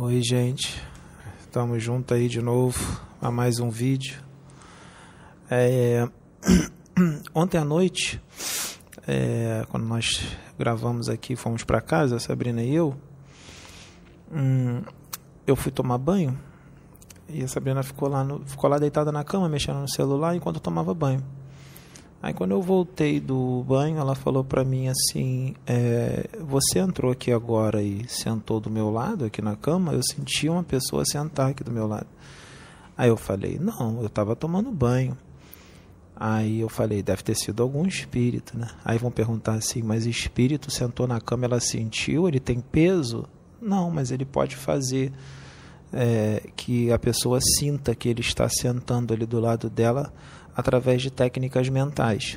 Oi, gente. Estamos juntos aí de novo a mais um vídeo. É... Ontem à noite, é... quando nós gravamos aqui, fomos para casa, a Sabrina e eu, hum... eu fui tomar banho e a Sabrina ficou lá, no... ficou lá deitada na cama, mexendo no celular enquanto eu tomava banho. Aí quando eu voltei do banho, ela falou para mim assim: é, você entrou aqui agora e sentou do meu lado aqui na cama? Eu senti uma pessoa sentar aqui do meu lado. Aí eu falei: não, eu estava tomando banho. Aí eu falei: deve ter sido algum espírito, né? Aí vão perguntar assim: mas espírito sentou na cama, ela sentiu? Ele tem peso? Não, mas ele pode fazer é, que a pessoa sinta que ele está sentando ali do lado dela através de técnicas mentais,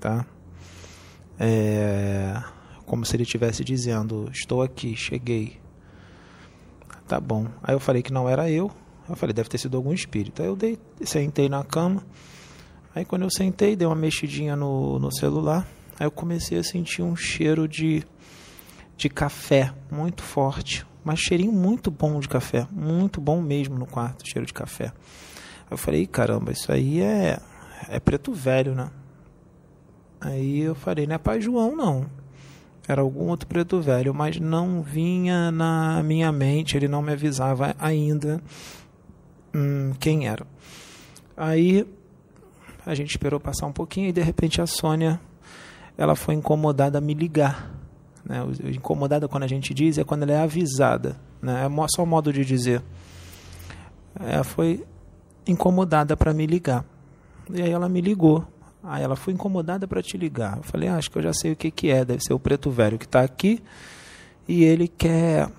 tá? É, como se ele estivesse dizendo: Estou aqui, cheguei. Tá bom. Aí eu falei que não era eu. Eu falei: Deve ter sido algum espírito. Aí eu dei, sentei na cama. Aí quando eu sentei, dei uma mexidinha no, no celular. Aí eu comecei a sentir um cheiro de, de café muito forte. Mas cheirinho muito bom de café. Muito bom mesmo no quarto, cheiro de café. Eu falei, caramba, isso aí é, é preto velho, né? Aí eu falei, não é pai João, não. Era algum outro preto velho, mas não vinha na minha mente, ele não me avisava ainda hum, quem era. Aí a gente esperou passar um pouquinho e de repente a Sônia ela foi incomodada a me ligar. Né? Incomodada quando a gente diz é quando ela é avisada. Né? É só um modo de dizer. Ela foi incomodada para me ligar. E aí ela me ligou. Aí ela foi incomodada para te ligar. Eu falei, ah, acho que eu já sei o que, que é. Deve ser o preto velho que está aqui e ele quer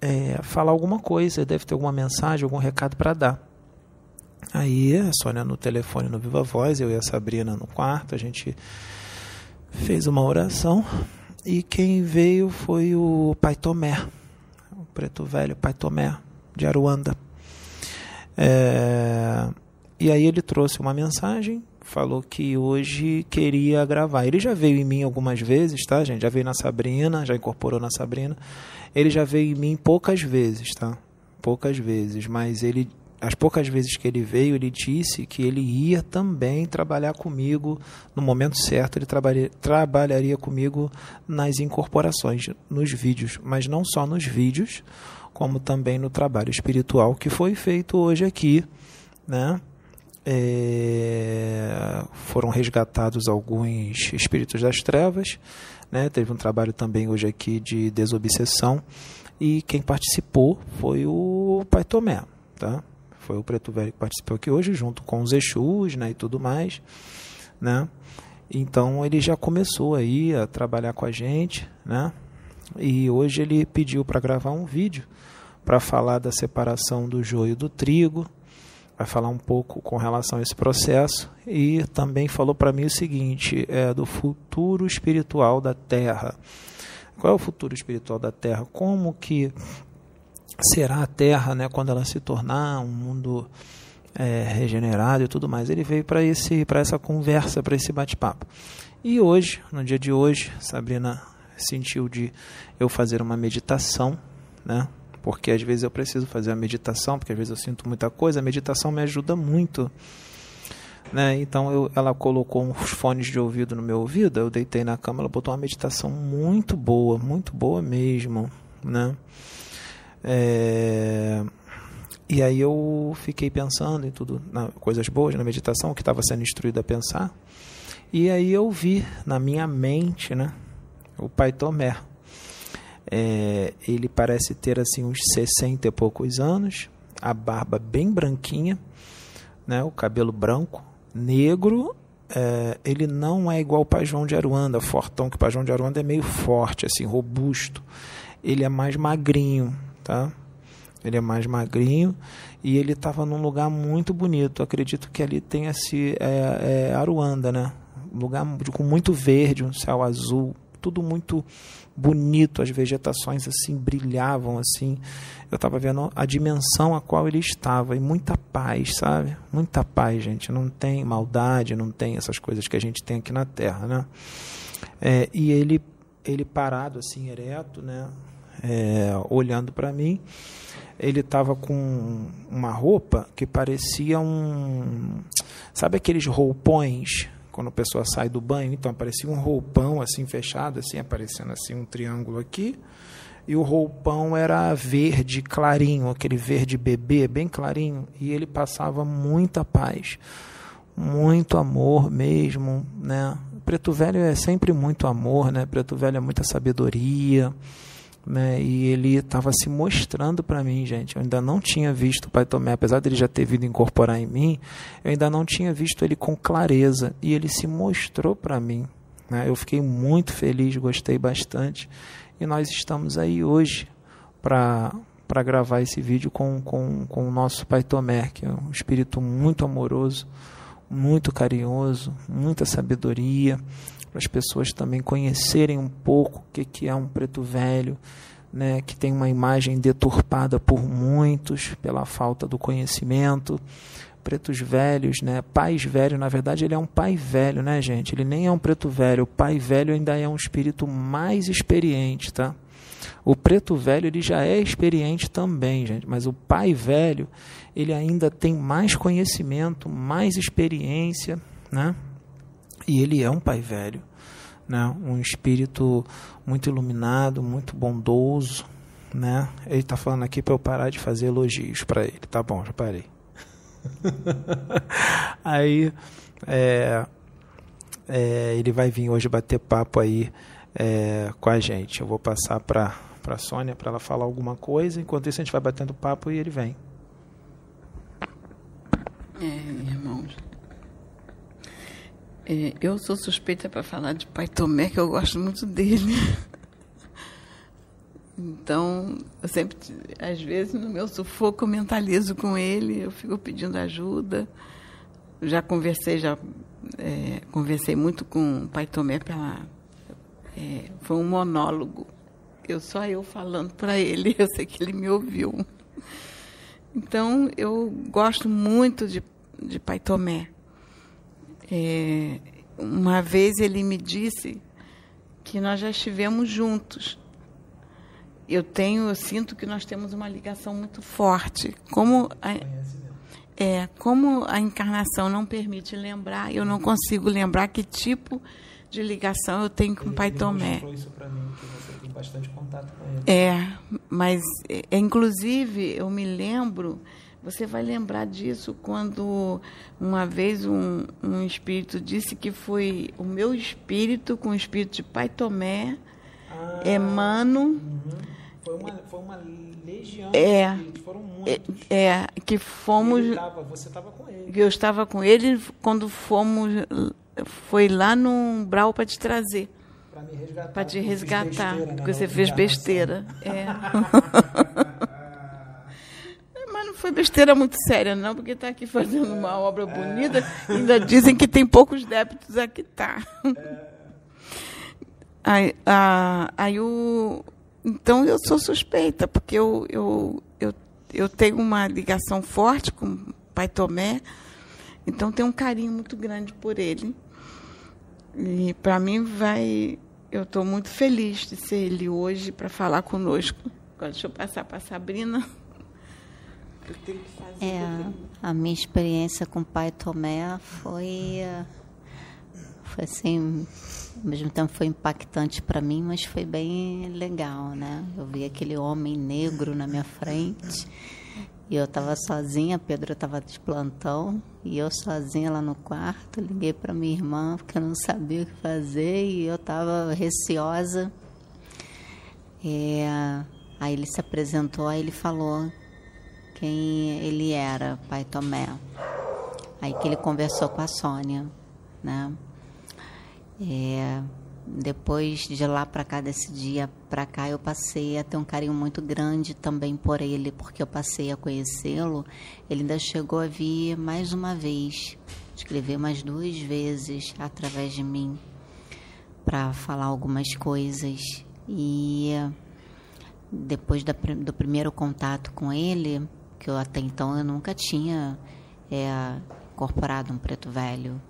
é, falar alguma coisa. Deve ter alguma mensagem, algum recado para dar. Aí a Sônia no telefone no Viva Voz, eu e a Sabrina no quarto, a gente fez uma oração e quem veio foi o Pai Tomé, o preto velho Pai Tomé de Aruanda. É, e aí ele trouxe uma mensagem, falou que hoje queria gravar. Ele já veio em mim algumas vezes, tá, gente? Já veio na Sabrina, já incorporou na Sabrina. Ele já veio em mim poucas vezes, tá? Poucas vezes, mas ele as poucas vezes que ele veio, ele disse que ele ia também trabalhar comigo no momento certo, ele trabalha, trabalharia comigo nas incorporações, nos vídeos, mas não só nos vídeos, como também no trabalho espiritual que foi feito hoje aqui, né? É, foram resgatados alguns espíritos das trevas, né? Teve um trabalho também hoje aqui de desobsessão e quem participou foi o Pai Tomé, tá? Foi o Preto Velho que participou aqui hoje junto com os Exus, né, e tudo mais, né? Então ele já começou aí a trabalhar com a gente, né? E hoje ele pediu para gravar um vídeo para falar da separação do joio do trigo, vai falar um pouco com relação a esse processo e também falou para mim o seguinte, é do futuro espiritual da Terra. Qual é o futuro espiritual da Terra? Como que será a Terra, né, quando ela se tornar um mundo é, regenerado e tudo mais? Ele veio para esse, para essa conversa, para esse bate-papo. E hoje, no dia de hoje, Sabrina sentiu de eu fazer uma meditação, né? Porque às vezes eu preciso fazer a meditação, porque às vezes eu sinto muita coisa, a meditação me ajuda muito. Né? Então eu, ela colocou uns fones de ouvido no meu ouvido, eu deitei na cama, ela botou uma meditação muito boa, muito boa mesmo, né? É... E aí eu fiquei pensando em tudo, na, coisas boas na meditação, que estava sendo instruído a pensar. E aí eu vi na minha mente, né, o Pai Tomé. É, ele parece ter assim uns 60 e poucos anos, a barba bem branquinha, né, o cabelo branco, negro. É, ele não é igual o Pai João de Aruanda, fortão, que o Pai João de Aruanda é meio forte, assim, robusto. Ele é mais magrinho, tá? Ele é mais magrinho e ele estava num lugar muito bonito. Acredito que ali tenha se é, é Aruanda, né? Um lugar com muito verde, um céu azul, tudo muito bonito, as vegetações assim brilhavam assim. Eu estava vendo a dimensão a qual ele estava e muita paz, sabe? Muita paz, gente. Não tem maldade, não tem essas coisas que a gente tem aqui na Terra, né? É, e ele ele parado assim ereto, né? é, olhando para mim. Ele estava com uma roupa que parecia um. Sabe aqueles roupões quando a pessoa sai do banho? Então, parecia um roupão assim fechado, assim, aparecendo assim um triângulo aqui. E o roupão era verde clarinho, aquele verde bebê, bem clarinho. E ele passava muita paz, muito amor mesmo, né? Preto Velho é sempre muito amor, né? Preto Velho é muita sabedoria, né? E ele estava se mostrando para mim, gente. Eu ainda não tinha visto o Pai Tomé, apesar dele já ter vindo incorporar em mim, eu ainda não tinha visto ele com clareza. E ele se mostrou para mim. Né? Eu fiquei muito feliz, gostei bastante. E nós estamos aí hoje para para gravar esse vídeo com, com, com o nosso Pai Tomé, que é um espírito muito amoroso, muito carinhoso, muita sabedoria, para as pessoas também conhecerem um pouco o que, que é um preto velho, né, que tem uma imagem deturpada por muitos pela falta do conhecimento. Pretos velhos, né? Pais velhos, na verdade, ele é um pai velho, né, gente? Ele nem é um preto velho. O pai velho ainda é um espírito mais experiente, tá? O preto velho ele já é experiente também, gente, mas o pai velho ele ainda tem mais conhecimento, mais experiência, né? E ele é um pai velho, né? Um espírito muito iluminado, muito bondoso, né? Ele está falando aqui para eu parar de fazer elogios para ele. Tá bom, já parei. aí é, é, ele vai vir hoje bater papo aí é, com a gente. Eu vou passar para para Sônia para ela falar alguma coisa. Enquanto isso a gente vai batendo papo e ele vem. É, irmãos. É, eu sou suspeita para falar de Pai Tomé, que eu gosto muito dele. Então, eu sempre, às vezes, no meu sufoco, mentalizo com ele, eu fico pedindo ajuda. Já conversei, já é, conversei muito com o Pai Tomé pela. É, foi um monólogo. Eu só eu falando para ele, eu sei que ele me ouviu. Então, eu gosto muito de, de Pai Tomé. É, uma vez ele me disse que nós já estivemos juntos. Eu tenho, eu sinto que nós temos uma ligação muito forte. Como a, é, como a encarnação não permite lembrar, eu não consigo lembrar que tipo de ligação eu tenho com o Pai Tomé. Isso para mim, que você tem bastante contato com ele. É, mas é, inclusive eu me lembro você vai lembrar disso quando uma vez um, um espírito disse que foi o meu espírito com o espírito de Pai Tomé, ah, Emano. Uhum. Foi, uma, foi uma legião é, de foram muitos. É, é que fomos. Tava, você estava com ele. Eu estava com ele quando fomos. Foi lá no umbral para te trazer. Para me resgatar. Para te resgatar. Né, porque você fez besteira. É. não foi besteira muito séria, não, porque está aqui fazendo uma obra bonita. Ainda dizem que tem poucos débitos aqui, tá. Aí, a, aí o, então eu sou suspeita, porque eu, eu, eu, eu tenho uma ligação forte com o pai Tomé, então tenho um carinho muito grande por ele. E para mim vai. Eu estou muito feliz de ser ele hoje para falar conosco. Agora deixa eu passar para a Sabrina. É, a minha experiência com o pai Tomé foi, foi assim, ao mesmo tempo foi impactante para mim, mas foi bem legal, né? Eu vi aquele homem negro na minha frente e eu estava sozinha, Pedro estava de plantão e eu sozinha lá no quarto. Liguei para minha irmã porque eu não sabia o que fazer e eu estava receosa. É, aí ele se apresentou, aí ele falou quem ele era, pai Tomé. Aí que ele conversou com a Sônia, né? É, depois de lá para cá, desse dia para cá, eu passei a ter um carinho muito grande também por ele, porque eu passei a conhecê-lo. Ele ainda chegou a vir mais uma vez, escrever mais duas vezes através de mim para falar algumas coisas. E depois da, do primeiro contato com ele, que eu até então eu nunca tinha é, incorporado um preto velho.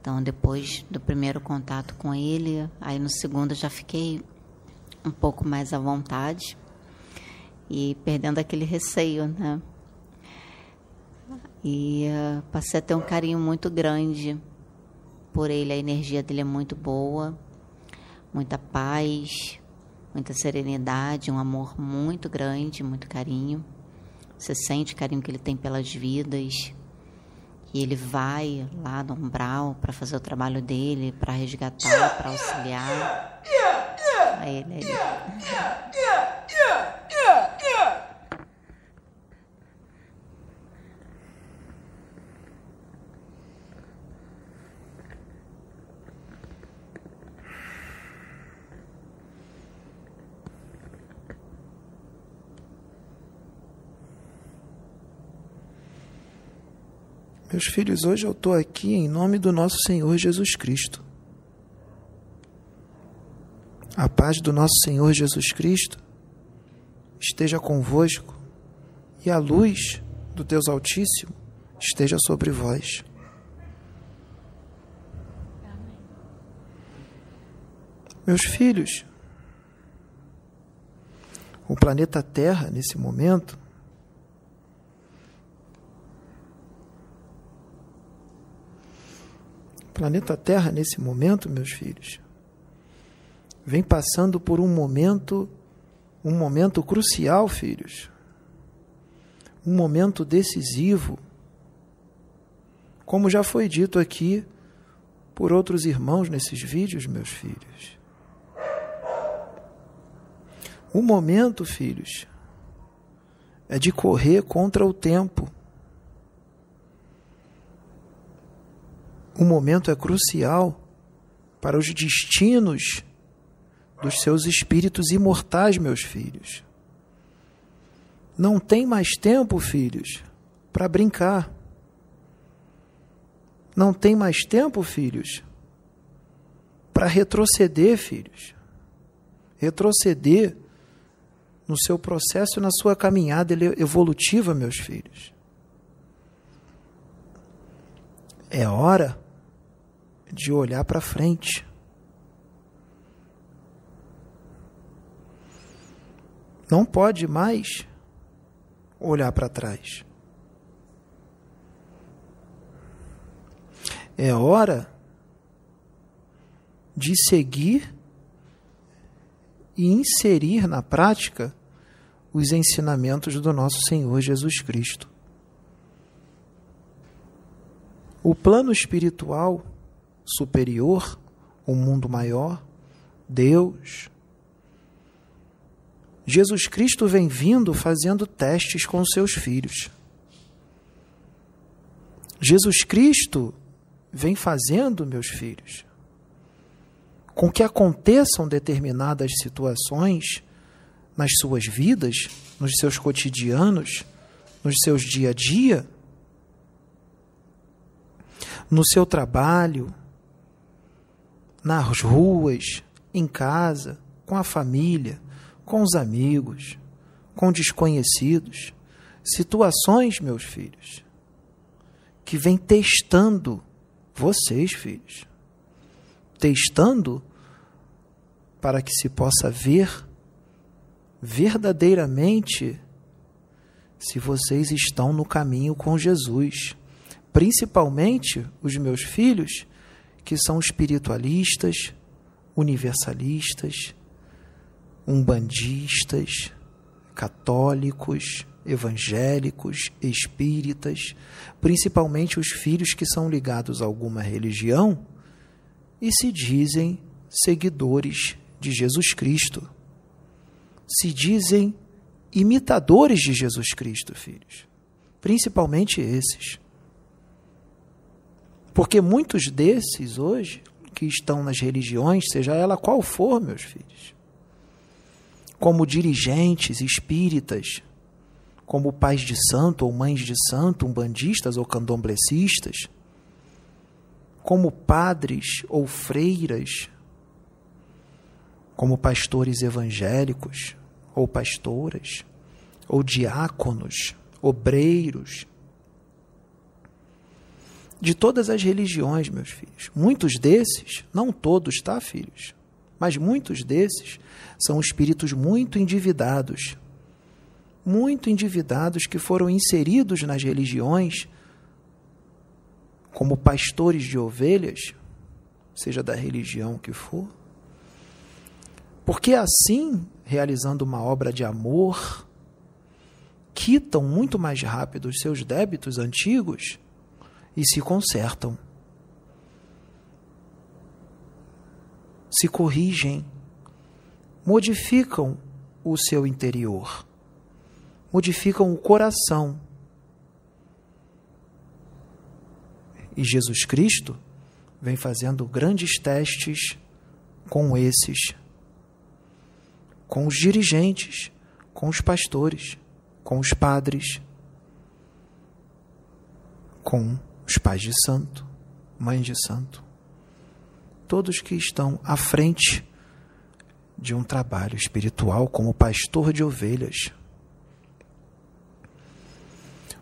Então, depois do primeiro contato com ele, aí no segundo já fiquei um pouco mais à vontade e perdendo aquele receio, né? E uh, passei a ter um carinho muito grande por ele, a energia dele é muito boa, muita paz, muita serenidade, um amor muito grande, muito carinho. Você sente o carinho que ele tem pelas vidas. E ele vai lá no umbral para fazer o trabalho dele, para resgatar, para auxiliar. A ele aí. Meus filhos, hoje eu estou aqui em nome do nosso Senhor Jesus Cristo. A paz do nosso Senhor Jesus Cristo esteja convosco e a luz do Deus Altíssimo esteja sobre vós. Meus filhos, o planeta Terra, nesse momento, planeta Terra, nesse momento, meus filhos, vem passando por um momento, um momento crucial, filhos. Um momento decisivo. Como já foi dito aqui por outros irmãos nesses vídeos, meus filhos. O momento, filhos, é de correr contra o tempo. O momento é crucial para os destinos dos seus espíritos imortais, meus filhos. Não tem mais tempo, filhos, para brincar. Não tem mais tempo, filhos, para retroceder, filhos. Retroceder no seu processo, na sua caminhada evolutiva, meus filhos. É hora de olhar para frente. Não pode mais olhar para trás. É hora de seguir e inserir na prática os ensinamentos do nosso Senhor Jesus Cristo. O plano espiritual superior, um mundo maior, Deus. Jesus Cristo vem vindo fazendo testes com seus filhos. Jesus Cristo vem fazendo, meus filhos, com que aconteçam determinadas situações nas suas vidas, nos seus cotidianos, nos seus dia a dia, no seu trabalho, nas ruas, em casa, com a família, com os amigos, com desconhecidos. Situações, meus filhos, que vem testando vocês, filhos. Testando para que se possa ver verdadeiramente se vocês estão no caminho com Jesus. Principalmente os meus filhos que são espiritualistas, universalistas, umbandistas, católicos, evangélicos, espíritas, principalmente os filhos que são ligados a alguma religião e se dizem seguidores de Jesus Cristo. Se dizem imitadores de Jesus Cristo, filhos. Principalmente esses. Porque muitos desses hoje, que estão nas religiões, seja ela qual for, meus filhos, como dirigentes espíritas, como pais de santo ou mães de santo, umbandistas ou candomblecistas, como padres ou freiras, como pastores evangélicos ou pastoras, ou diáconos, obreiros, de todas as religiões, meus filhos. Muitos desses, não todos, tá, filhos? Mas muitos desses são espíritos muito endividados, muito endividados que foram inseridos nas religiões como pastores de ovelhas, seja da religião que for. Porque assim, realizando uma obra de amor, quitam muito mais rápido os seus débitos antigos e se consertam. Se corrigem, modificam o seu interior, modificam o coração. E Jesus Cristo vem fazendo grandes testes com esses, com os dirigentes, com os pastores com os padres, com os pais de santo, mães de santo, todos que estão à frente de um trabalho espiritual como pastor de ovelhas.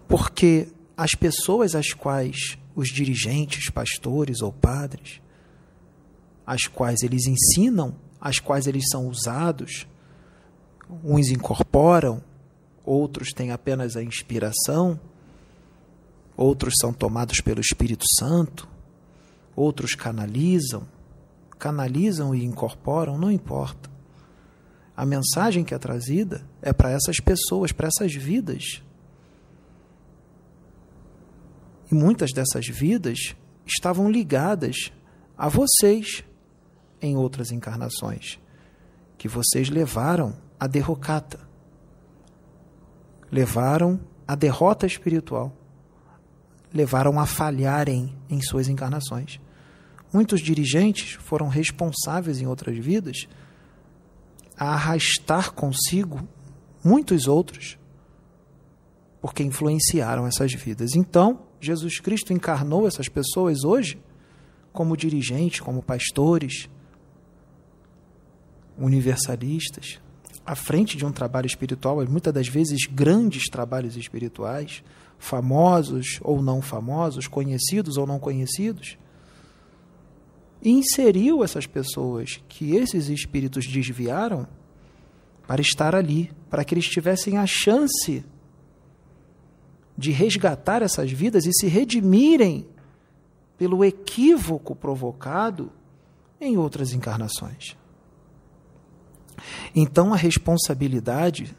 Porque as pessoas às quais os dirigentes, pastores ou padres, às quais eles ensinam, às quais eles são usados, uns incorporam, outros têm apenas a inspiração, outros são tomados pelo Espírito Santo, outros canalizam, canalizam e incorporam, não importa. A mensagem que é trazida é para essas pessoas, para essas vidas. E muitas dessas vidas estavam ligadas a vocês em outras encarnações, que vocês levaram a derrocata levaram à derrota espiritual, levaram a falharem em suas encarnações. Muitos dirigentes foram responsáveis em outras vidas a arrastar consigo muitos outros, porque influenciaram essas vidas. Então, Jesus Cristo encarnou essas pessoas hoje como dirigentes, como pastores, universalistas, à frente de um trabalho espiritual, muitas das vezes grandes trabalhos espirituais, famosos ou não famosos, conhecidos ou não conhecidos, e inseriu essas pessoas que esses espíritos desviaram para estar ali, para que eles tivessem a chance de resgatar essas vidas e se redimirem pelo equívoco provocado em outras encarnações. Então, a responsabilidade,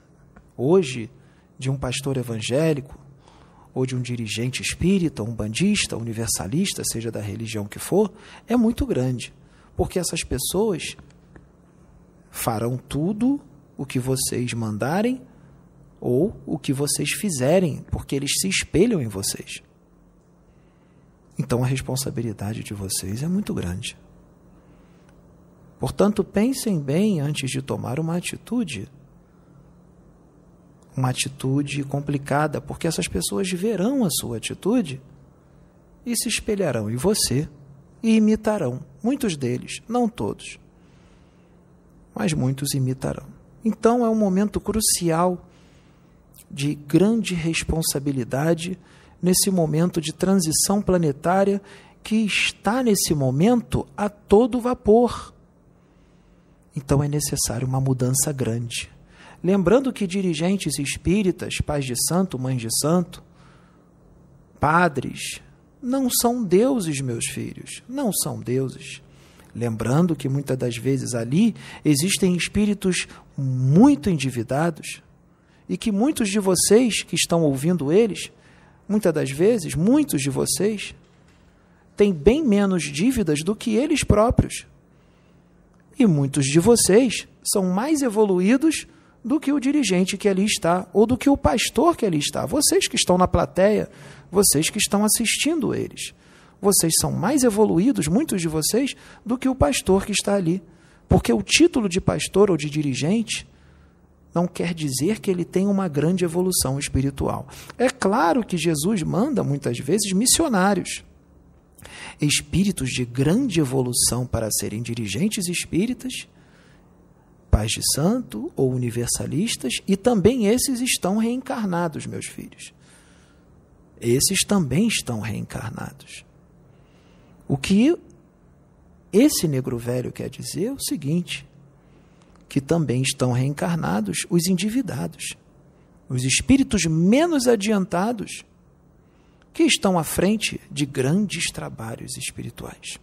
hoje, de um pastor evangélico, ou de um dirigente espírita, um bandista, universalista, seja da religião que for, é muito grande. Porque essas pessoas farão tudo o que vocês mandarem ou o que vocês fizerem, porque eles se espelham em vocês. Então a responsabilidade de vocês é muito grande. Portanto, pensem bem antes de tomar uma atitude. Uma atitude complicada, porque essas pessoas verão a sua atitude e se espelharão em você e imitarão. Muitos deles, não todos, mas muitos imitarão. Então é um momento crucial de grande responsabilidade nesse momento de transição planetária que está nesse momento a todo vapor. Então é necessário uma mudança grande. Lembrando que dirigentes espíritas, pais de santo, mães de santo, padres, não são deuses, meus filhos, não são deuses. Lembrando que muitas das vezes ali existem espíritos muito endividados e que muitos de vocês que estão ouvindo eles, muitas das vezes, muitos de vocês, têm bem menos dívidas do que eles próprios. E muitos de vocês são mais evoluídos do que o dirigente que ali está, ou do que o pastor que ali está. Vocês que estão na plateia, vocês que estão assistindo eles. Vocês são mais evoluídos, muitos de vocês, do que o pastor que está ali. Porque o título de pastor ou de dirigente não quer dizer que ele tem uma grande evolução espiritual. É claro que Jesus manda muitas vezes missionários espíritos de grande evolução para serem dirigentes espíritas, pais de santo ou universalistas, e também esses estão reencarnados, meus filhos. Esses também estão reencarnados. O que Esse negro velho quer dizer o seguinte: que também estão reencarnados os endividados, os espíritos menos adiantados, que estão à frente de grandes trabalhos espirituais.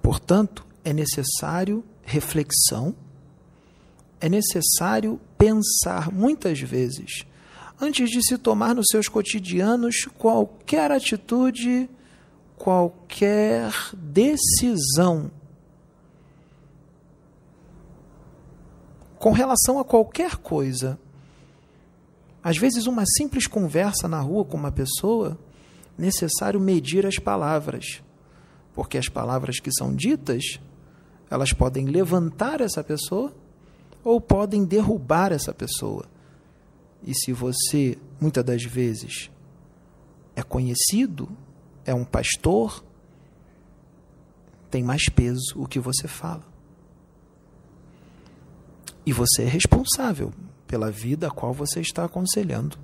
Portanto, é necessário reflexão, é necessário pensar muitas vezes, antes de se tomar nos seus cotidianos qualquer atitude, qualquer decisão com relação a qualquer coisa. Às vezes, uma simples conversa na rua com uma pessoa, necessário medir as palavras, porque as palavras que são ditas, elas podem levantar essa pessoa ou podem derrubar essa pessoa. E se você, muitas das vezes, é conhecido, é um pastor, tem mais peso o que você fala. E você é responsável pela vida a qual você está aconselhando.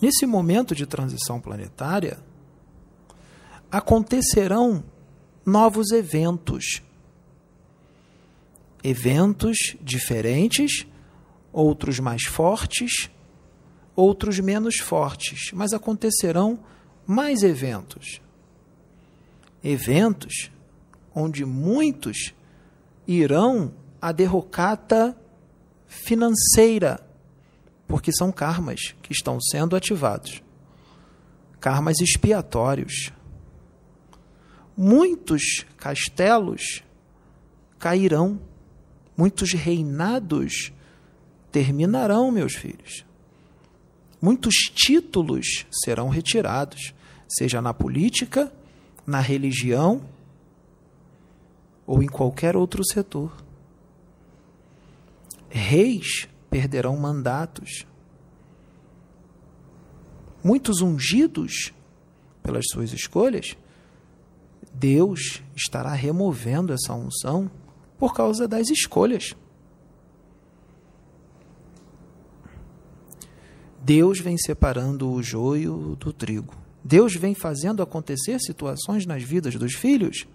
Nesse momento de transição planetária, acontecerão novos eventos. Eventos diferentes, outros mais fortes, outros menos fortes, mas acontecerão mais eventos. Eventos onde muitos irão à derrocata financeira, porque são karmas que estão sendo ativados karmas expiatórios. Muitos castelos cairão, muitos reinados terminarão, meus filhos. Muitos títulos serão retirados, seja na política, na religião ou em qualquer outro setor. Reis perderão mandatos. Muitos ungidos pelas suas escolhas, Deus estará removendo essa unção por causa das escolhas. Deus vem separando o joio do trigo. Deus vem fazendo acontecer situações nas vidas dos filhos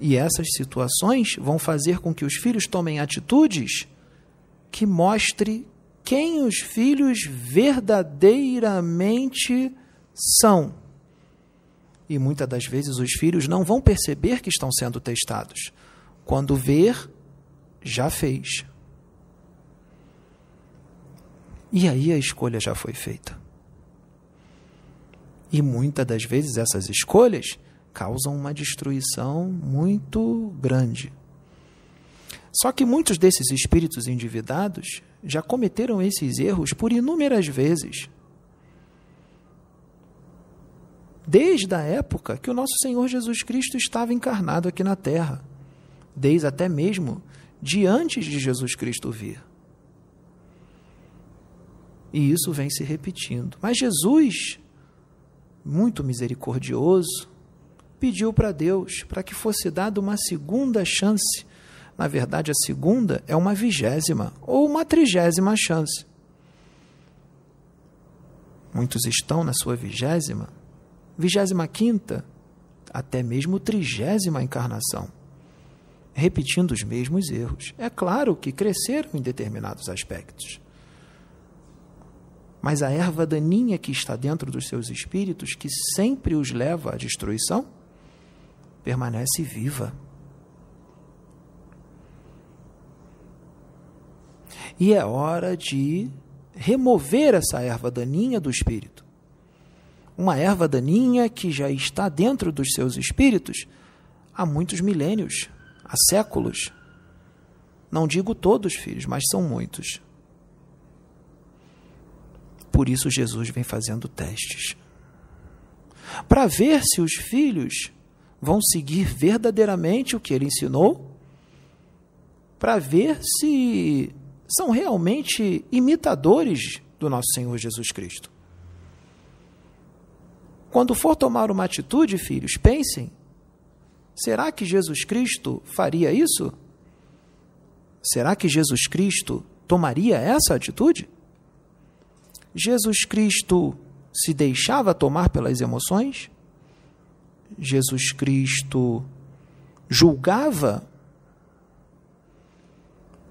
e essas situações vão fazer com que os filhos tomem atitudes que mostre quem os filhos verdadeiramente são. E muitas das vezes os filhos não vão perceber que estão sendo testados. Quando ver, já fez. E aí a escolha já foi feita. E muitas das vezes essas escolhas causam uma destruição muito grande. Só que muitos desses espíritos endividados já cometeram esses erros por inúmeras vezes. Desde a época que o nosso Senhor Jesus Cristo estava encarnado aqui na Terra, desde até mesmo de antes de Jesus Cristo vir. E isso vem se repetindo. Mas Jesus, muito misericordioso, pediu para Deus para que fosse dada uma segunda chance. Na verdade, a segunda é uma vigésima ou uma trigésima chance. Muitos estão na sua vigésima, vigésima quinta, até mesmo trigésima encarnação, repetindo os mesmos erros. É claro que cresceram em determinados aspectos. Mas a erva daninha que está dentro dos seus espíritos, que sempre os leva à destruição, permanece viva. E é hora de remover essa erva daninha do espírito. Uma erva daninha que já está dentro dos seus espíritos há muitos milênios, há séculos. Não digo todos, filhos, mas são muitos. Por isso Jesus vem fazendo testes. Para ver se os filhos vão seguir verdadeiramente o que ele ensinou, para ver se são realmente imitadores do nosso Senhor Jesus Cristo. Quando for tomar uma atitude, filhos, pensem: será que Jesus Cristo faria isso? Será que Jesus Cristo tomaria essa atitude? Jesus Cristo se deixava tomar pelas emoções? Jesus Cristo julgava?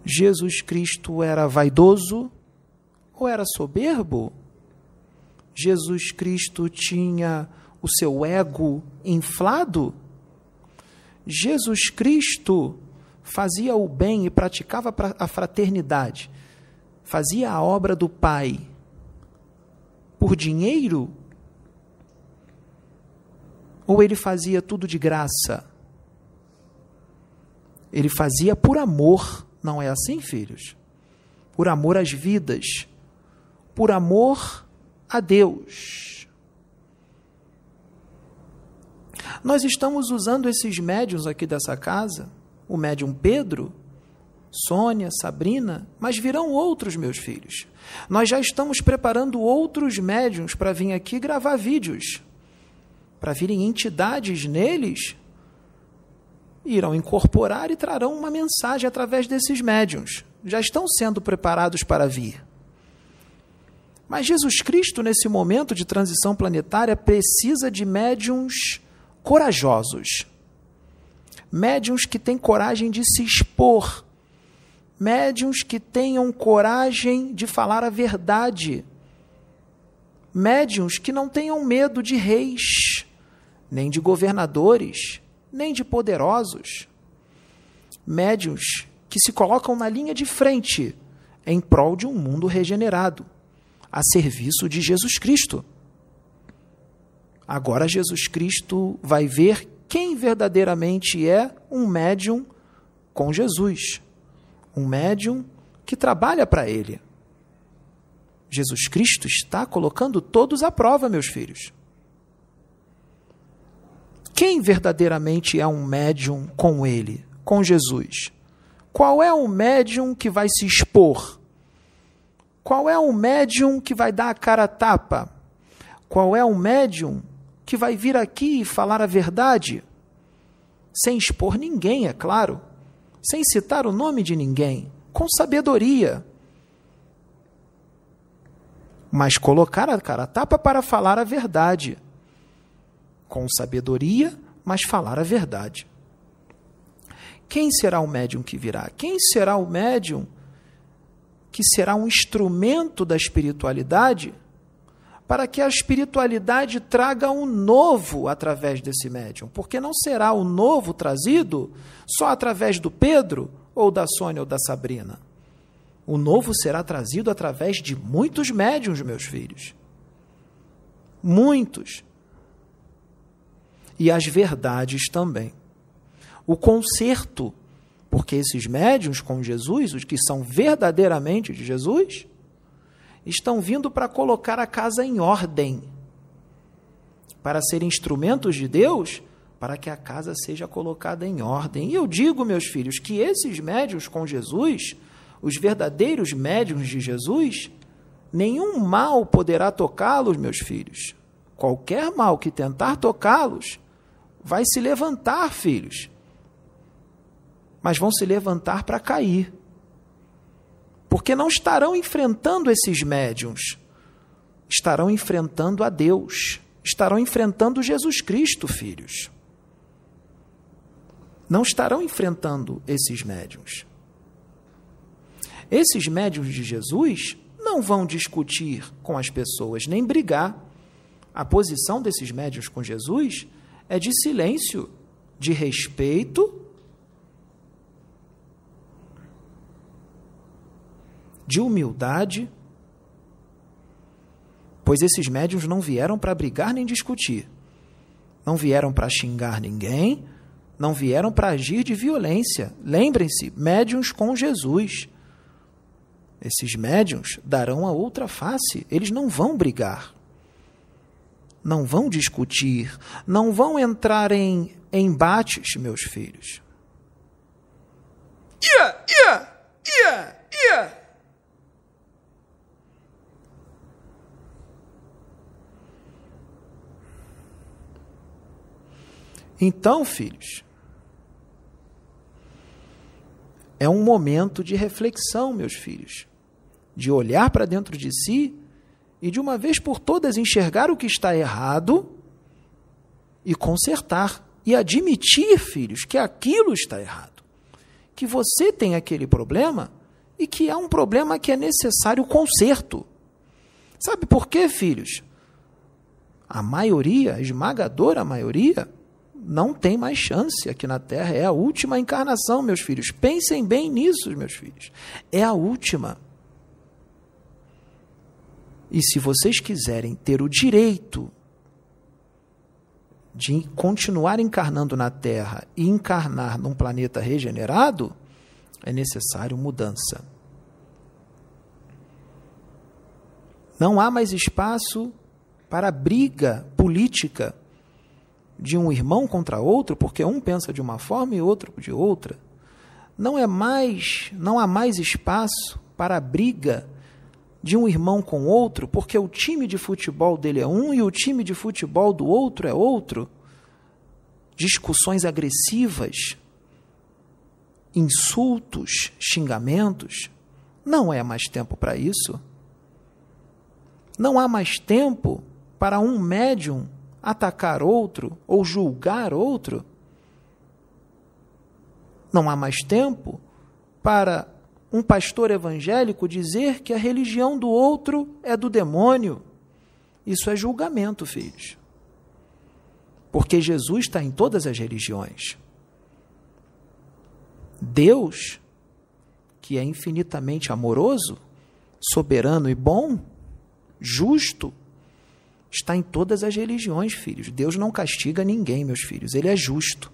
Jesus Cristo era vaidoso ou era soberbo? Jesus Cristo tinha o seu ego inflado? Jesus Cristo fazia o bem e praticava a fraternidade, fazia a obra do Pai por dinheiro? Ou ele fazia tudo de graça? Ele fazia por amor, não é assim, filhos? Por amor às vidas, por amor a Deus. Nós estamos usando esses médiums aqui dessa casa, o médium Pedro, Sônia, Sabrina, mas virão outros meus filhos. Nós já estamos preparando outros médiums para vir aqui gravar vídeos, para virem entidades neles, irão incorporar e trarão uma mensagem através desses médiums. Já estão sendo preparados para vir. Mas Jesus Cristo, nesse momento de transição planetária, precisa de médiums corajosos. Médiums que têm coragem de se expor. Médiums que tenham coragem de falar a verdade, médiums que não tenham medo de reis, nem de governadores, nem de poderosos, médiums que se colocam na linha de frente em prol de um mundo regenerado, a serviço de Jesus Cristo. Agora Jesus Cristo vai ver quem verdadeiramente é um médium com Jesus um médium que trabalha para ele. Jesus Cristo está colocando todos à prova, meus filhos. Quem verdadeiramente é um médium com ele, com Jesus? Qual é o médium que vai se expor? Qual é o médium que vai dar a cara a tapa? Qual é o médium que vai vir aqui e falar a verdade? Sem expor ninguém, é claro sem citar o nome de ninguém, com sabedoria. Mas colocar a cara a tapa para falar a verdade. Com sabedoria, mas falar a verdade. Quem será o médium que virá? Quem será o médium que será um instrumento da espiritualidade? para que a espiritualidade traga um novo através desse médium, porque não será o novo trazido só através do Pedro, ou da Sônia, ou da Sabrina. O novo será trazido através de muitos médiums, meus filhos. Muitos. E as verdades também. O conserto, porque esses médiums com Jesus, os que são verdadeiramente de Jesus, estão vindo para colocar a casa em ordem, para ser instrumentos de Deus, para que a casa seja colocada em ordem. E eu digo, meus filhos, que esses médios com Jesus, os verdadeiros médios de Jesus, nenhum mal poderá tocá-los, meus filhos. Qualquer mal que tentar tocá-los, vai se levantar, filhos. Mas vão se levantar para cair porque não estarão enfrentando esses médiums, estarão enfrentando a Deus, estarão enfrentando Jesus Cristo, filhos. Não estarão enfrentando esses médiums. Esses médiums de Jesus não vão discutir com as pessoas, nem brigar. A posição desses médiums com Jesus é de silêncio, de respeito de humildade, pois esses médiuns não vieram para brigar nem discutir, não vieram para xingar ninguém, não vieram para agir de violência. Lembrem-se, médiuns com Jesus. Esses médiuns darão a outra face, eles não vão brigar, não vão discutir, não vão entrar em embates, meus filhos. Yeah, yeah, yeah, yeah. Então, filhos, é um momento de reflexão, meus filhos, de olhar para dentro de si e de uma vez por todas enxergar o que está errado e consertar e admitir, filhos, que aquilo está errado. Que você tem aquele problema e que é um problema que é necessário conserto. Sabe por quê, filhos? A maioria, a esmagadora maioria, não tem mais chance aqui na Terra. É a última encarnação, meus filhos. Pensem bem nisso, meus filhos. É a última. E se vocês quiserem ter o direito de continuar encarnando na Terra e encarnar num planeta regenerado, é necessário mudança. Não há mais espaço para briga política de um irmão contra outro, porque um pensa de uma forma e outro de outra. Não é mais, não há mais espaço para a briga de um irmão com outro, porque o time de futebol dele é um e o time de futebol do outro é outro. Discussões agressivas, insultos, xingamentos. Não é mais tempo para isso. Não há mais tempo para um médium atacar outro ou julgar outro. Não há mais tempo para um pastor evangélico dizer que a religião do outro é do demônio. Isso é julgamento, filhos. Porque Jesus está em todas as religiões. Deus, que é infinitamente amoroso, soberano e bom, justo, está em todas as religiões, filhos. Deus não castiga ninguém, meus filhos. Ele é justo.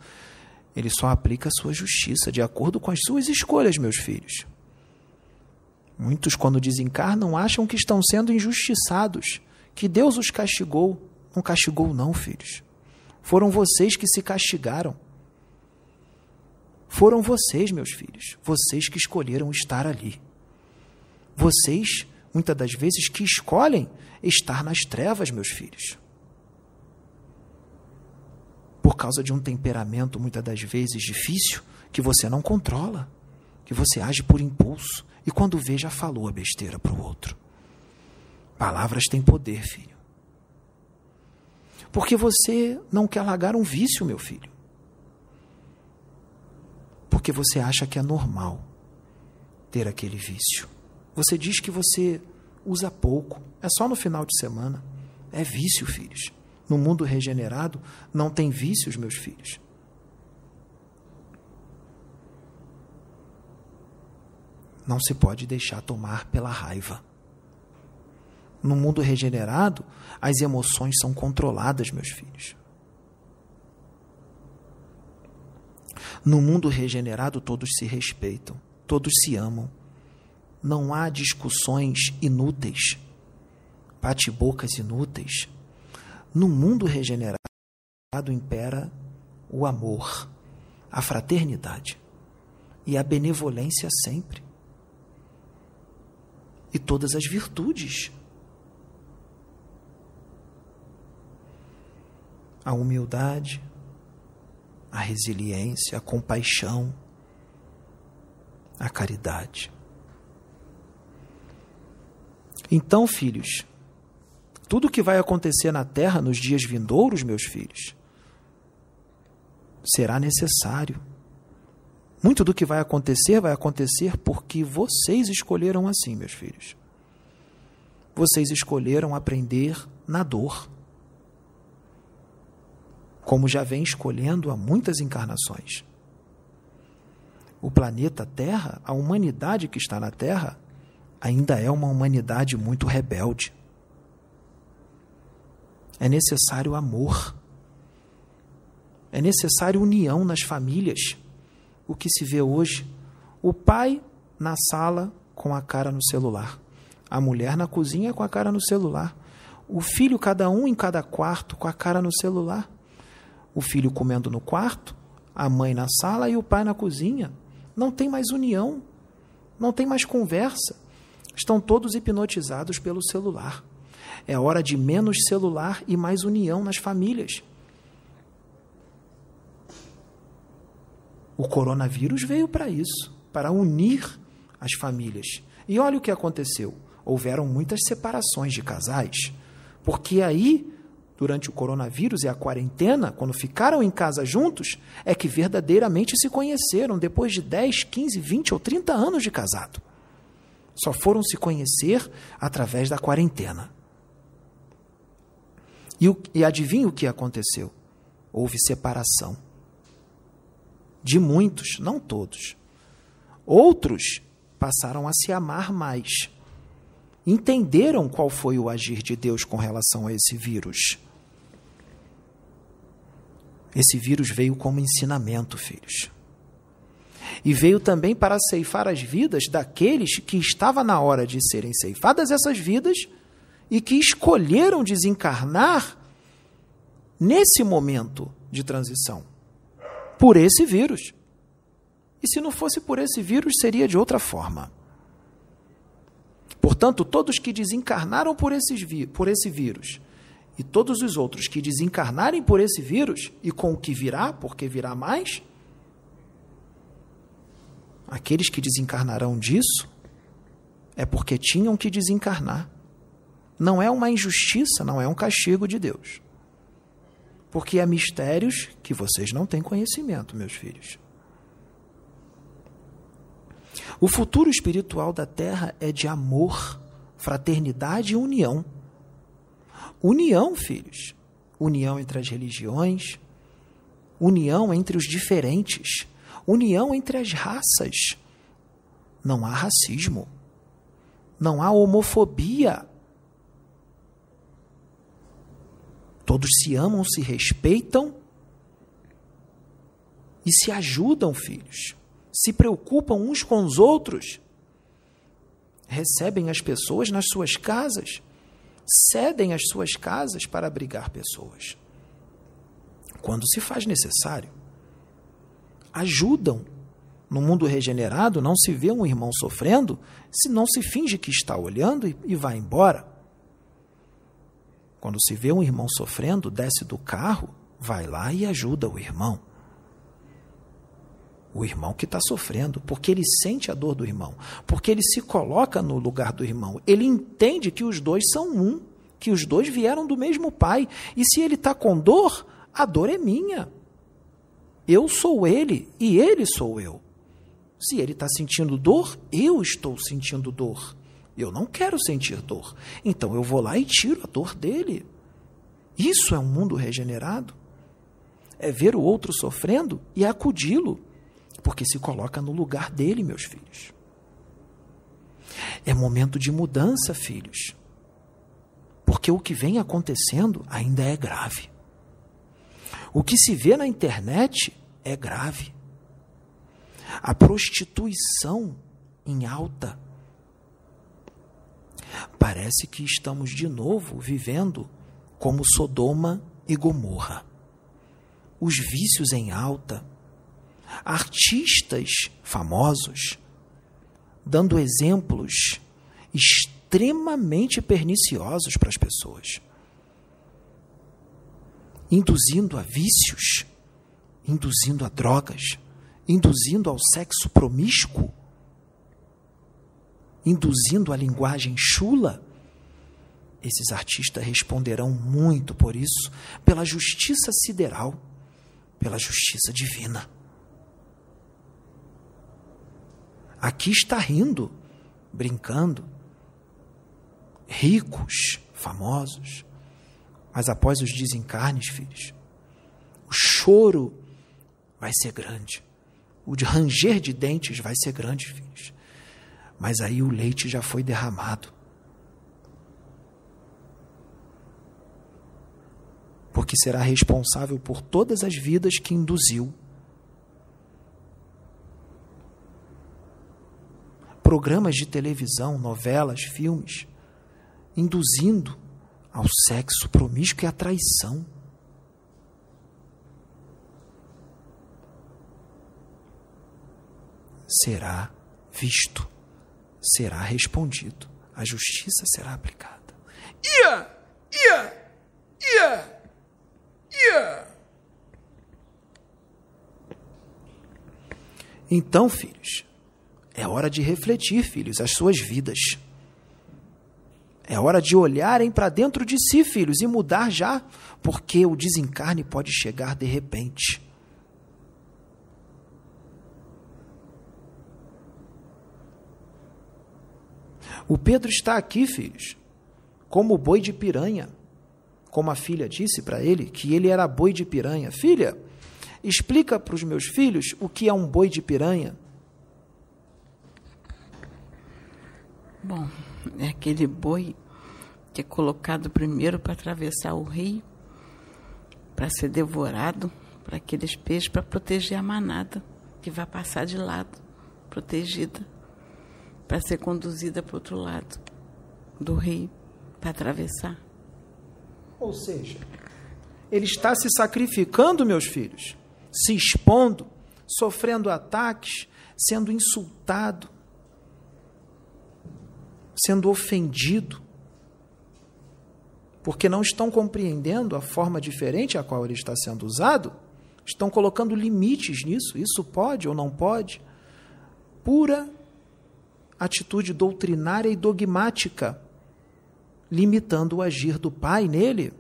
Ele só aplica a sua justiça de acordo com as suas escolhas, meus filhos. Muitos, quando desencarnam, acham que estão sendo injustiçados, que Deus os castigou. Não castigou, não, filhos. Foram vocês que se castigaram. Foram vocês, meus filhos, vocês que escolheram estar ali. Vocês, muitas das vezes, que escolhem estar nas trevas, meus filhos. Por causa de um temperamento, muitas das vezes, difícil, que você não controla, que você age por impulso e quando vê já falou a besteira para o outro. Palavras têm poder, filho. Porque você não quer largar um vício, meu filho. Porque você acha que é normal ter aquele vício. Você diz que você usa pouco, é só no final de semana. É vício, filhos. No mundo regenerado não tem vícios, meus filhos. Não se pode deixar tomar pela raiva. No mundo regenerado, as emoções são controladas, meus filhos. No mundo regenerado, todos se respeitam, todos se amam. Não há discussões inúteis, bate-bocas inúteis. No mundo regenerado impera o amor, a fraternidade e a benevolência sempre. E todas as virtudes. A humildade, a resiliência, a compaixão, a caridade. Então, filhos, tudo o que vai acontecer na terra nos dias vindouros, meus filhos, será necessário. Muito do que vai acontecer vai acontecer porque vocês escolheram assim, meus filhos. Vocês escolheram aprender na dor. Como já vem escolhendo há muitas encarnações. O planeta Terra, a humanidade que está na Terra, ainda é uma humanidade muito rebelde. É necessário amor. É necessário união nas famílias. O que se vê hoje? O pai na sala com a cara no celular, a mulher na cozinha com a cara no celular, o filho, cada um em cada quarto, com a cara no celular. O filho comendo no quarto, a mãe na sala e o pai na cozinha. Não tem mais união, não tem mais conversa. Estão todos hipnotizados pelo celular. É hora de menos celular e mais união nas famílias. O coronavírus veio para isso, para unir as famílias. E olha o que aconteceu. houveram muitas separações de casais, porque aí, durante o coronavírus e a quarentena, quando ficaram em casa juntos, é que verdadeiramente se conheceram depois de 10, 15, 20 ou 30 anos de casado. Só foram se conhecer através da quarentena. E, o, e adivinha o que aconteceu? Houve separação. De muitos, não todos. Outros passaram a se amar mais. Entenderam qual foi o agir de Deus com relação a esse vírus. Esse vírus veio como ensinamento, filhos. E veio também para ceifar as vidas daqueles que estava na hora de serem ceifadas essas vidas e que escolheram desencarnar nesse momento de transição por esse vírus. E se não fosse por esse vírus, seria de outra forma. Portanto, todos que desencarnaram por, esses por esse vírus e todos os outros que desencarnarem por esse vírus e com o que virá, porque virá mais, aqueles que desencarnarão disso é porque tinham que desencarnar. Não é uma injustiça, não é um castigo de Deus. Porque há mistérios que vocês não têm conhecimento, meus filhos. O futuro espiritual da Terra é de amor, fraternidade e união. União, filhos. União entre as religiões, união entre os diferentes, união entre as raças. Não há racismo. Não há homofobia. Todos se amam, se respeitam e se ajudam, filhos se preocupam uns com os outros, recebem as pessoas nas suas casas, cedem as suas casas para abrigar pessoas. Quando se faz necessário, ajudam. No mundo regenerado, não se vê um irmão sofrendo se não se finge que está olhando e, vai embora. Quando se vê um irmão sofrendo, desce do carro, vai lá e ajuda o irmão o irmão que está sofrendo, porque ele sente a dor do irmão, porque ele se coloca no lugar do irmão, ele entende que os dois são um, que os dois vieram do mesmo pai, e se ele está com dor, a dor é minha. Eu sou ele e ele sou eu. Se ele está sentindo dor, eu estou sentindo dor. Eu não quero sentir dor. Então eu vou lá e tiro a dor dele. Isso é um mundo regenerado. É ver o outro sofrendo e acudi-lo porque se coloca no lugar dele, meus filhos. É momento de mudança, filhos. Porque o que vem acontecendo ainda é grave. O que se vê na internet é grave. A prostituição em alta. Parece que estamos de novo vivendo como Sodoma e Gomorra. Os vícios em alta artistas famosos dando exemplos extremamente perniciosos para as pessoas, induzindo a vícios, induzindo a drogas, induzindo ao sexo promíscuo, induzindo a linguagem chula. Esses artistas responderão muito por isso, pela justiça sideral, pela justiça divina. Aqui está rindo, brincando, ricos, famosos. Mas após os desencarnes, filhos, o choro vai ser grande. O de ranger de dentes vai ser grande, filhos. Mas aí o leite já foi derramado. Porque será responsável por todas as vidas que induziu programas de televisão, novelas, filmes, induzindo ao sexo promíscuo e à traição. Será visto, será respondido, a justiça será aplicada. Ia! Ia! Ia! Ia! Então, filhos, é hora de refletir, filhos, as suas vidas. É hora de olharem para dentro de si, filhos, e mudar já, porque o desencarne pode chegar de repente. O Pedro está aqui, filhos, como boi de piranha. Como a filha disse para ele que ele era boi de piranha. Filha, explica para os meus filhos o que é um boi de piranha. Bom, é aquele boi que é colocado primeiro para atravessar o rio, para ser devorado para aqueles peixes, para proteger a manada que vai passar de lado, protegida, para ser conduzida para o outro lado do rio, para atravessar. Ou seja, ele está se sacrificando, meus filhos, se expondo, sofrendo ataques, sendo insultado, sendo ofendido, porque não estão compreendendo a forma diferente a qual ele está sendo usado, estão colocando limites nisso, isso pode ou não pode. Pura atitude doutrinária e dogmática, limitando o agir do pai nele.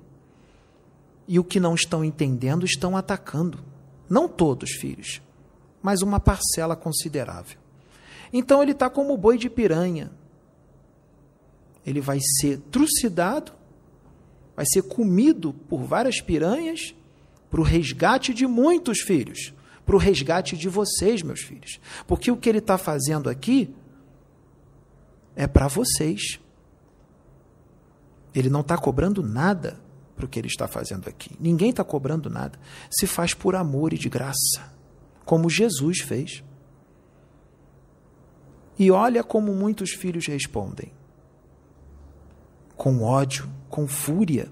E o que não estão entendendo estão atacando. Não todos, filhos, mas uma parcela considerável. Então ele está como boi de piranha, ele vai ser trucidado, vai ser comido por várias piranhas para o resgate de muitos filhos, para o resgate de vocês, meus filhos. Porque o que ele está fazendo aqui é para vocês. Ele não está cobrando nada para o que ele está fazendo aqui. Ninguém está cobrando nada. Se faz por amor e de graça, como Jesus fez. E olha como muitos filhos respondem com ódio, com fúria,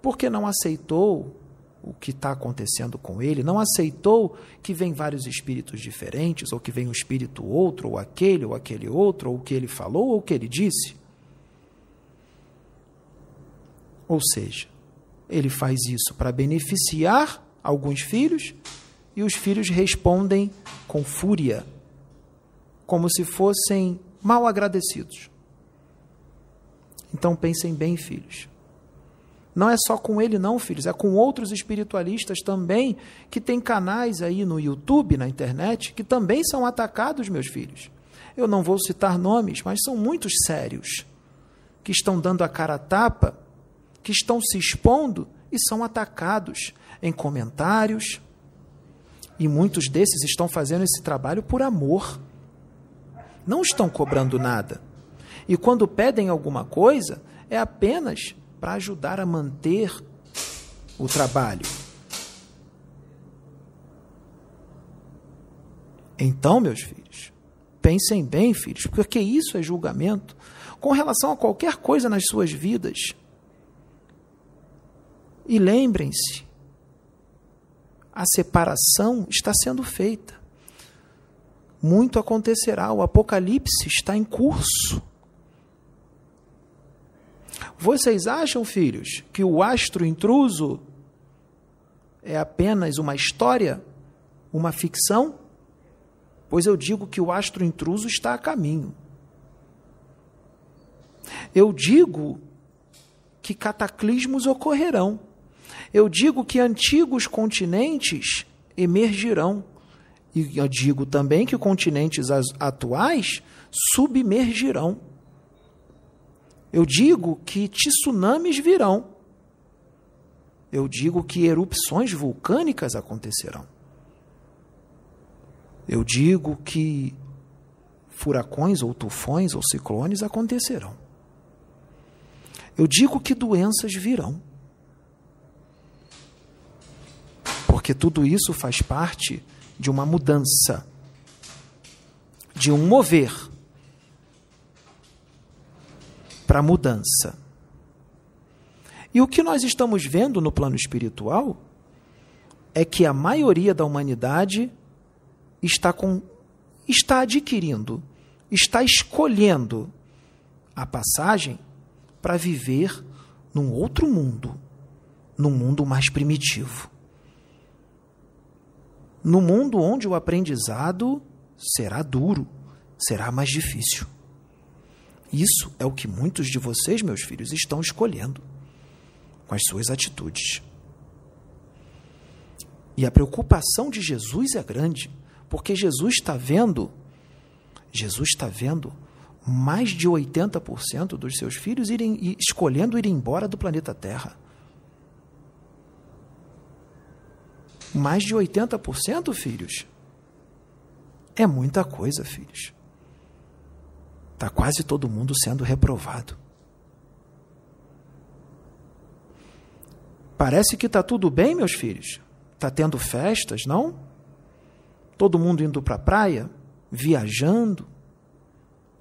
porque não aceitou o que está acontecendo com ele, não aceitou que vem vários espíritos diferentes, ou que vem um espírito outro, ou aquele, ou aquele outro, ou o que ele falou, ou o que ele disse. Ou seja, ele faz isso para beneficiar alguns filhos e os filhos respondem com fúria, como se fossem mal agradecidos. Então pensem bem, filhos. Não é só com ele, não, filhos, é com outros espiritualistas também, que têm canais aí no YouTube, na internet, que também são atacados, meus filhos. Eu não vou citar nomes, mas são muitos sérios, que estão dando a cara a tapa, que estão se expondo e são atacados em comentários. E muitos desses estão fazendo esse trabalho por amor. Não estão cobrando nada. E quando pedem alguma coisa, é apenas para ajudar a manter o trabalho. Então, meus filhos, pensem bem, filhos, porque isso é julgamento com relação a qualquer coisa nas suas vidas. E lembrem-se, a separação está sendo feita. Muito acontecerá, o apocalipse está em curso. Vocês acham, filhos, que o astro intruso é apenas uma história, uma ficção? Pois eu digo que o astro intruso está a caminho. Eu digo que cataclismos ocorrerão. Eu digo que antigos continentes emergirão. E eu digo também que continentes atuais submergirão. Eu digo que tsunamis virão. Eu digo que erupções vulcânicas acontecerão. Eu digo que furacões ou tufões ou ciclones acontecerão. Eu digo que doenças virão. Porque tudo isso faz parte de uma mudança, de um mover para a mudança. E o que nós estamos vendo no plano espiritual é que a maioria da humanidade está, com, está adquirindo, está escolhendo a passagem para viver num outro mundo, num mundo mais primitivo. No mundo onde o aprendizado será duro, será mais difícil Isso é o que muitos de vocês, meus filhos, estão escolhendo com as suas atitudes. E a preocupação de Jesus é grande, porque Jesus está vendo, Jesus está vendo mais de 80% dos seus filhos irem escolhendo ir embora do planeta Terra. Mais de 80%, filhos. É muita coisa, filhos. Está quase todo mundo sendo reprovado. Parece que está tudo bem, meus filhos. Está tendo festas, não? Todo mundo indo para a praia, viajando,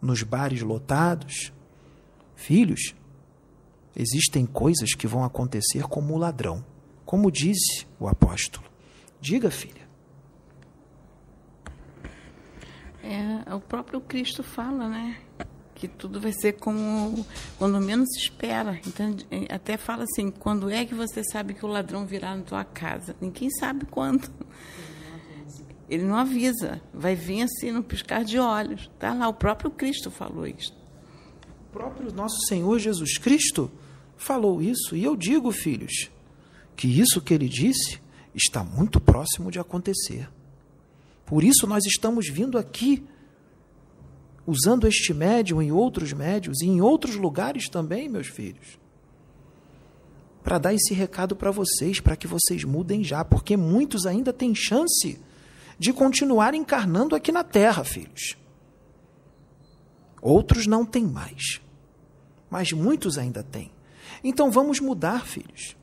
nos bares lotados. Filhos, existem coisas que vão acontecer como o ladrão, como disse o apóstolo. Diga, filha. É, o próprio Cristo fala, né? Que tudo vai ser como quando menos se espera. Então, até fala assim: quando é que você sabe que o ladrão virá na tua casa? Ninguém sabe quando. Ele não avisa. Vai vir assim no piscar de olhos. Tá lá, o próprio Cristo falou isso. O próprio nosso Senhor Jesus Cristo falou isso. E eu digo, filhos, que isso que ele disse está muito próximo de acontecer. Por isso nós estamos vindo aqui, usando este médium e outros médios, e em outros lugares também, meus filhos, para dar esse recado para vocês, para que vocês mudem já, porque muitos ainda têm chance de continuar encarnando aqui na Terra, filhos. Outros não têm mais, mas muitos ainda têm. Então vamos mudar, filhos.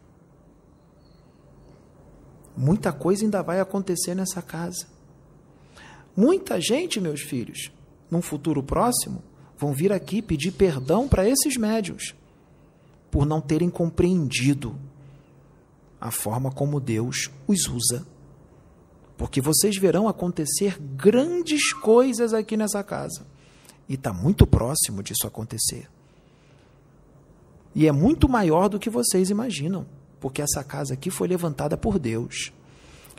Muita coisa ainda vai acontecer nessa casa. Muita gente, meus filhos, num futuro próximo, vão vir aqui pedir perdão para esses médios por não terem compreendido a forma como Deus os usa. Porque vocês verão acontecer grandes coisas aqui nessa casa. E está muito próximo disso acontecer. E é muito maior do que vocês imaginam porque essa casa aqui foi levantada por Deus.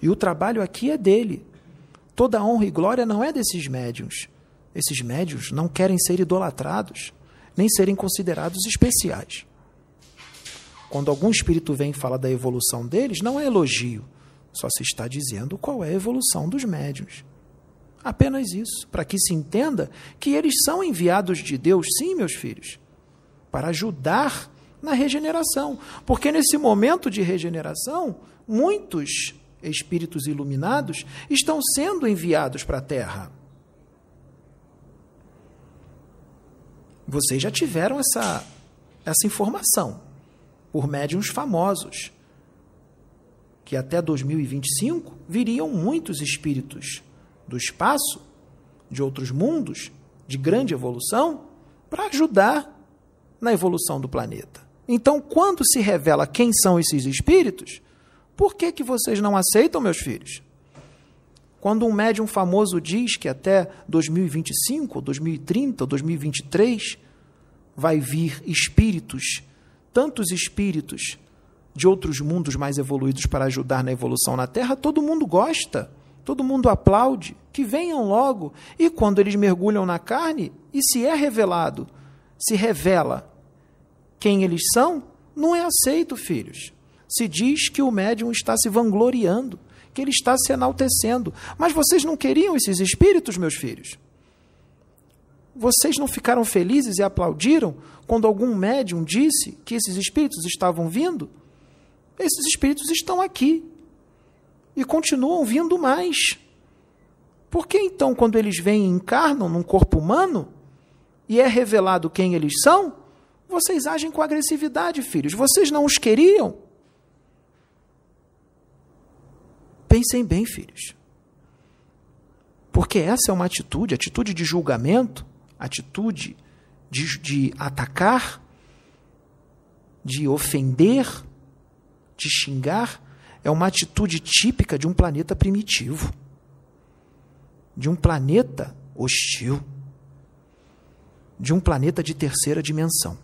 E o trabalho aqui é dele. Toda honra e glória não é desses médiuns. Esses médiuns não querem ser idolatrados, nem serem considerados especiais. Quando algum espírito vem e fala da evolução deles, não é elogio, só se está dizendo qual é a evolução dos médiuns. Apenas isso, para que se entenda que eles são enviados de Deus, sim, meus filhos, para ajudar na regeneração. Porque nesse momento de regeneração, muitos espíritos iluminados estão sendo enviados para a Terra. Vocês já tiveram essa, essa informação por médiums famosos que até 2025 viriam muitos espíritos do espaço, de outros mundos, de grande evolução, para ajudar na evolução do planeta. Então, quando se revela quem são esses espíritos, por que, que vocês não aceitam, meus filhos? Quando um médium famoso diz que até 2025, 2030, 2023 vai vir espíritos, tantos espíritos de outros mundos mais evoluídos para ajudar na evolução na Terra, todo mundo gosta, todo mundo aplaude, que venham logo. E quando eles mergulham na carne, e se é revelado, se revela quem eles são, não é aceito, filhos. Se diz que o médium está se vangloriando, que ele está se enaltecendo. Mas vocês não queriam esses espíritos, meus filhos? Vocês não ficaram felizes e aplaudiram quando algum médium disse que esses espíritos estavam vindo? Esses espíritos estão aqui e continuam vindo mais. Por que então, quando eles vêm e encarnam num corpo humano e é revelado quem eles são, vocês agem com agressividade, filhos. Vocês não os queriam? Pensem bem, filhos. Porque essa é uma atitude, atitude de julgamento, atitude de, de atacar, de ofender, de xingar, é uma atitude típica de um planeta primitivo, de um planeta hostil, de um planeta de terceira dimensão.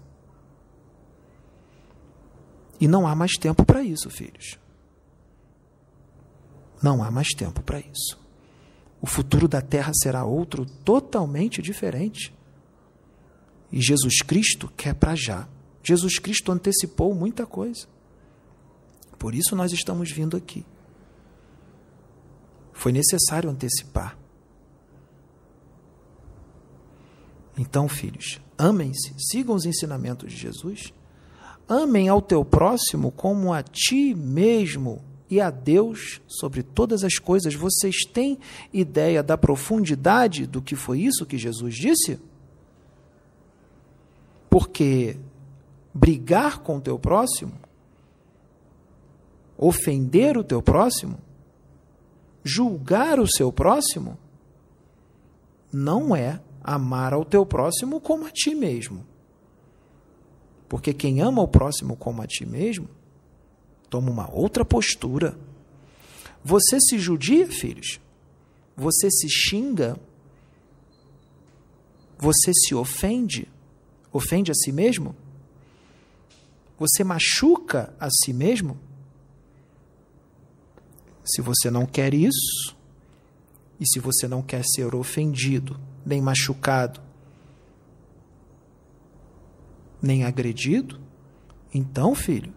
E não há mais tempo para isso, filhos. Não há mais tempo para isso. O futuro da Terra será outro totalmente diferente. E Jesus Cristo quer para já. Jesus Cristo antecipou muita coisa. Por isso nós estamos vindo aqui. Foi necessário antecipar. Então, filhos, amem-se, sigam os ensinamentos de Jesus. Amem ao teu próximo como a ti mesmo e a Deus sobre todas as coisas. Vocês têm ideia da profundidade do que foi isso que Jesus disse? Porque brigar com o teu próximo, ofender o teu próximo, julgar o seu próximo, não é amar ao teu próximo como a ti mesmo. Porque quem ama o próximo como a ti mesmo, toma uma outra postura. Você se judia, filhos? Você se xinga? Você se ofende? Ofende a si mesmo? Você machuca a si mesmo? Se você não quer isso, e se você não quer ser ofendido, nem machucado, nem agredido, então, filho,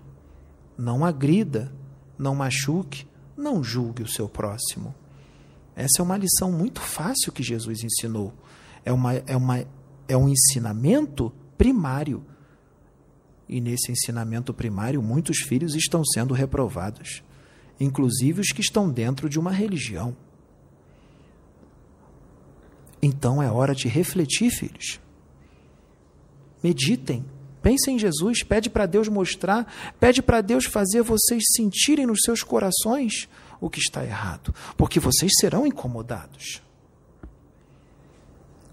não agrida, não machuque, não julgue o seu próximo. Essa é uma lição muito fácil que Jesus ensinou. É, uma, é, uma, é um ensinamento primário. E nesse ensinamento primário, muitos filhos estão sendo reprovados, inclusive os que estão dentro de uma religião. Então é hora de refletir, filhos. Meditem, pensem em Jesus, pede para Deus mostrar, pede para Deus fazer vocês sentirem nos seus corações o que está errado, porque vocês serão incomodados.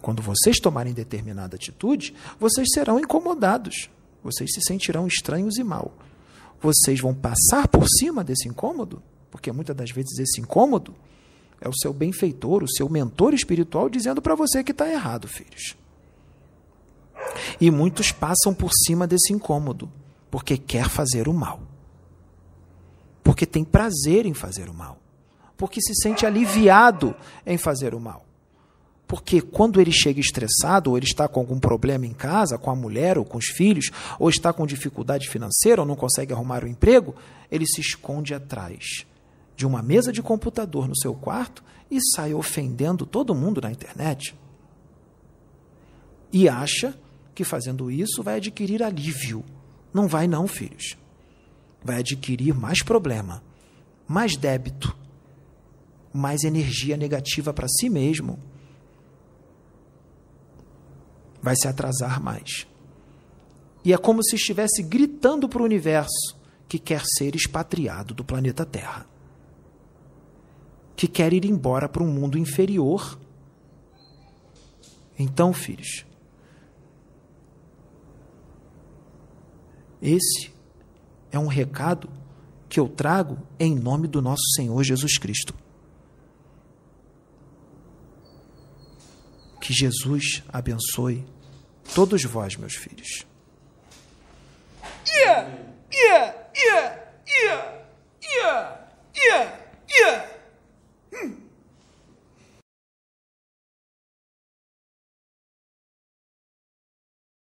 Quando vocês tomarem determinada atitude, vocês serão incomodados. Vocês se sentirão estranhos e mal. Vocês vão passar por cima desse incômodo, porque muitas das vezes esse incômodo é o seu benfeitor, o seu mentor espiritual dizendo para você que está errado, filhos. E muitos passam por cima desse incômodo, porque quer fazer o mal. Porque tem prazer em fazer o mal. Porque se sente aliviado em fazer o mal. Porque quando ele chega estressado, ou ele está com algum problema em casa, com a mulher ou com os filhos, ou está com dificuldade financeira, ou não consegue arrumar o um emprego, ele se esconde atrás de uma mesa de computador no seu quarto e sai ofendendo todo mundo na internet. E acha que fazendo isso vai adquirir alívio. Não vai, não, filhos. Vai adquirir mais problema, mais débito, mais energia negativa para si mesmo. Vai se atrasar mais. E é como se estivesse gritando para o universo que quer ser expatriado do planeta Terra que quer ir embora para um mundo inferior. Então, filhos, Esse é um recado que eu trago em nome do nosso Senhor Jesus Cristo. Que Jesus abençoe todos vós, meus filhos. Yeah, yeah, yeah, yeah, yeah, yeah, yeah.